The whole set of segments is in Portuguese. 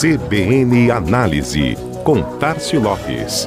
CBN Análise, com Tarcio Lopes.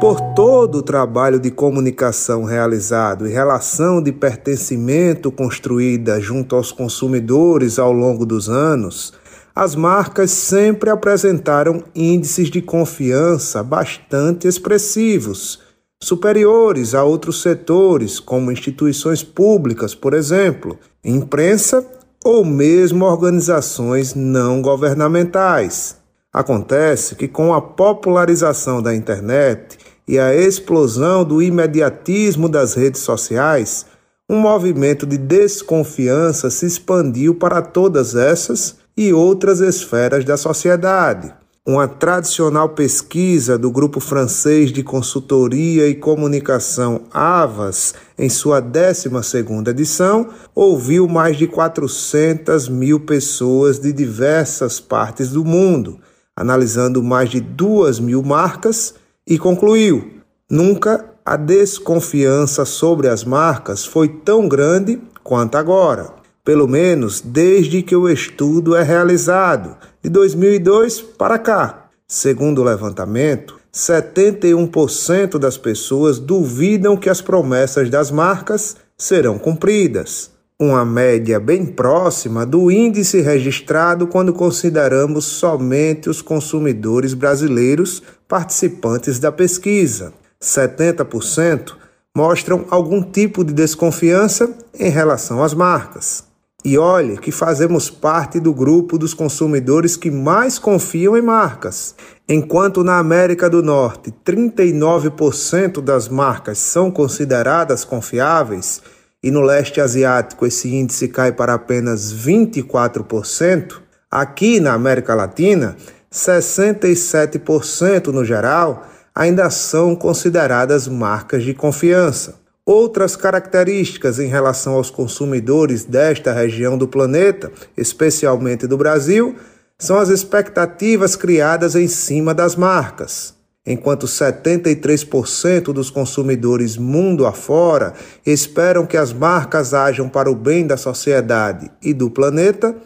Por todo o trabalho de comunicação realizado e relação de pertencimento construída junto aos consumidores ao longo dos anos, as marcas sempre apresentaram índices de confiança bastante expressivos, superiores a outros setores, como instituições públicas, por exemplo, imprensa ou mesmo organizações não governamentais. Acontece que, com a popularização da internet e a explosão do imediatismo das redes sociais, um movimento de desconfiança se expandiu para todas essas e outras esferas da sociedade. Uma tradicional pesquisa do grupo francês de consultoria e comunicação Avas, em sua 12ª edição, ouviu mais de 400 mil pessoas de diversas partes do mundo, analisando mais de 2 mil marcas e concluiu: nunca a desconfiança sobre as marcas foi tão grande quanto agora pelo menos desde que o estudo é realizado, de 2002 para cá. Segundo o levantamento, 71% das pessoas duvidam que as promessas das marcas serão cumpridas, uma média bem próxima do índice registrado quando consideramos somente os consumidores brasileiros participantes da pesquisa. 70% mostram algum tipo de desconfiança em relação às marcas. E olhe que fazemos parte do grupo dos consumidores que mais confiam em marcas. Enquanto na América do Norte 39% das marcas são consideradas confiáveis, e no leste asiático esse índice cai para apenas 24%, aqui na América Latina, 67% no geral ainda são consideradas marcas de confiança. Outras características em relação aos consumidores desta região do planeta, especialmente do Brasil, são as expectativas criadas em cima das marcas. Enquanto 73% dos consumidores mundo afora esperam que as marcas ajam para o bem da sociedade e do planeta,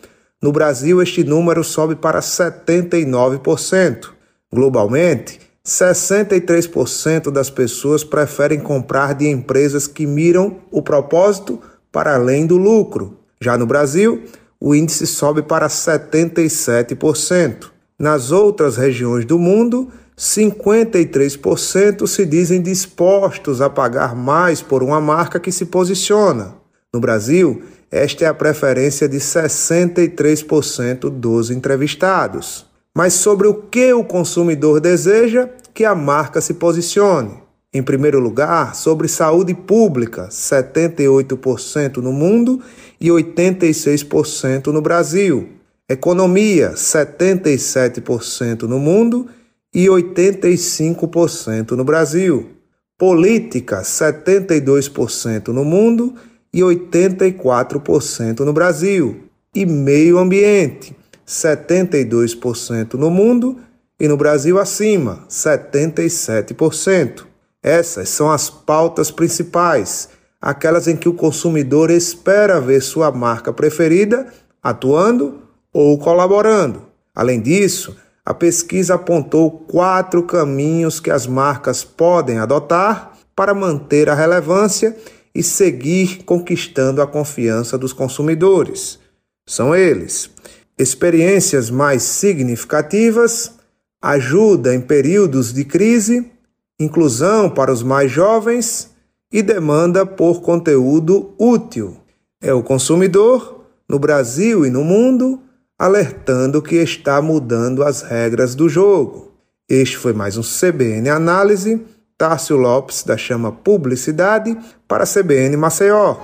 no Brasil este número sobe para 79%. Globalmente, 63% das pessoas preferem comprar de empresas que miram o propósito para além do lucro. Já no Brasil, o índice sobe para 77%. Nas outras regiões do mundo, 53% se dizem dispostos a pagar mais por uma marca que se posiciona. No Brasil, esta é a preferência de 63% dos entrevistados mas sobre o que o consumidor deseja que a marca se posicione. Em primeiro lugar, sobre saúde pública, 78% no mundo e 86% no Brasil. Economia, 77% no mundo e 85% no Brasil. Política, 72% no mundo e 84% no Brasil. E meio ambiente, 72% no mundo e no Brasil acima, 77%. Essas são as pautas principais, aquelas em que o consumidor espera ver sua marca preferida atuando ou colaborando. Além disso, a pesquisa apontou quatro caminhos que as marcas podem adotar para manter a relevância e seguir conquistando a confiança dos consumidores. São eles: experiências mais significativas, ajuda em períodos de crise, inclusão para os mais jovens e demanda por conteúdo útil. É o consumidor, no Brasil e no mundo, alertando que está mudando as regras do jogo. Este foi mais um CBN Análise. Tárcio Lopes, da Chama Publicidade, para a CBN Maceió.